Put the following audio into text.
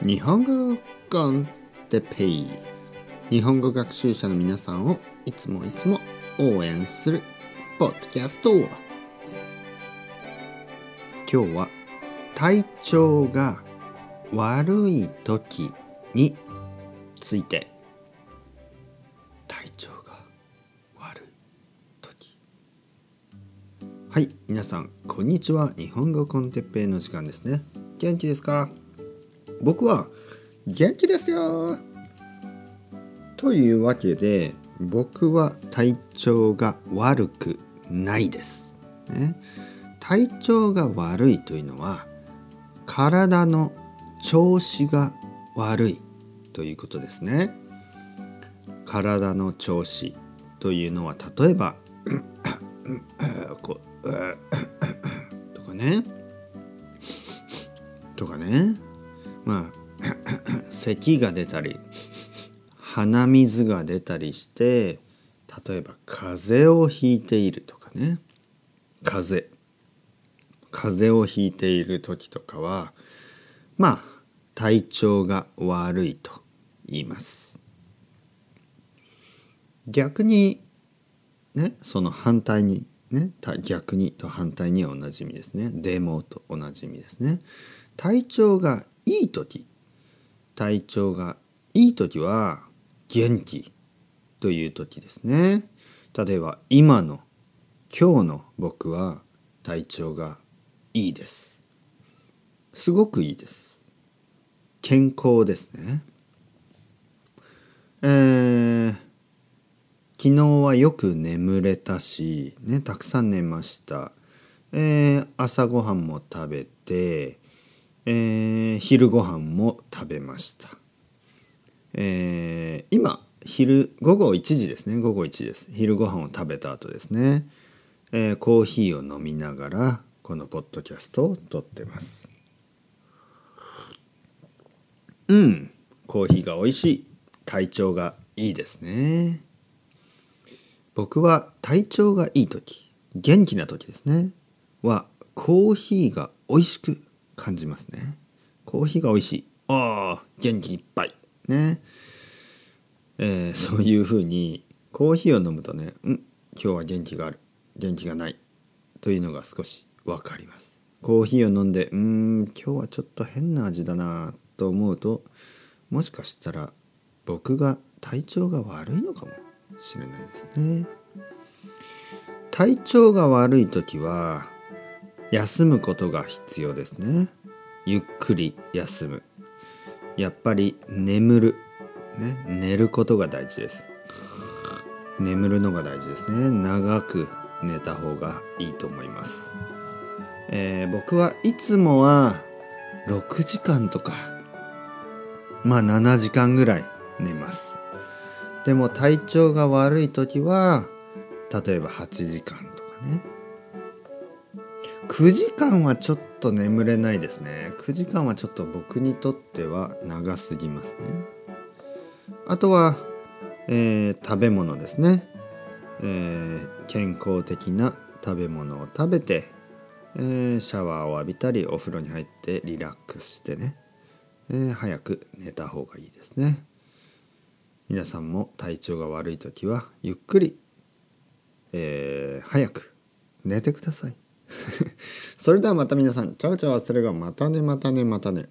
日本語コンテペイ。日本語学習者の皆さんをいつもいつも応援するポッドキャスト。今日は体調が悪い時について。体調が悪い時。はい皆さんこんにちは。日本語コンテッペイの時間ですね。元気ですか？僕は元気ですよというわけで僕は体調が悪くないです。ね、体調が悪いというのは体の調子が悪いということですね。体の調子というのは例えばことかねとかねまあ 咳が出たり鼻水が出たりして例えば風邪をひいているとかね。風邪。風邪をひいている時とかはまあ体調が悪いと言います。逆にねその反対にね逆にと反対には同じ意味ですね。デモと同じ意味ですね。体調がいい時体調がいい時は元気という時ですね。例えば今の今日の僕は体調がいいです。すごくいいです。健康ですね。えー、昨日はよく眠れたし、ね、たくさん寝ました、えー、朝ごはんも食べてえー、昼ご飯も食べました、えー、今昼午後1時ですね。午後1時です。昼ご飯を食べた後ですね、えー、コーヒーを飲みながらこのポッドキャストを撮ってます。うん。コーヒーが美味しい。体調がいいですね。僕は体調がいい時元気な時ですね。はコーヒーが美味しく感じますね。コーヒーが美味しい。ああ元気いっぱい。ね。えー、そういうふうにコーヒーを飲むとねうん今日は元気がある。元気がない。というのが少し分かります。コーヒーを飲んでうん今日はちょっと変な味だなと思うともしかしたら僕が体調が悪いのかもしれないですね。体調が悪い時は休むことが必要ですね。ゆっくり休む。やっぱり眠る、ね、寝ることが大事です。眠るのが大事ですね。長く寝た方がいいと思います、えー、僕はいつもは6時間とかまあ7時間ぐらい寝ます。でも体調が悪い時は例えば8時間とかね。9時間はちょっと眠れないですね。9時間はちょっと僕にとっては長すぎますね。あとは、えー、食べ物ですね、えー、健康的な食べ物を食べて、えー、シャワーを浴びたりお風呂に入ってリラックスしてね、え、早く寝た方がいいですね。皆さんも体調が悪い時はゆっくり、え、早く寝てください。それではまた皆さん、チャウチャオそれがまたねまたねまたね。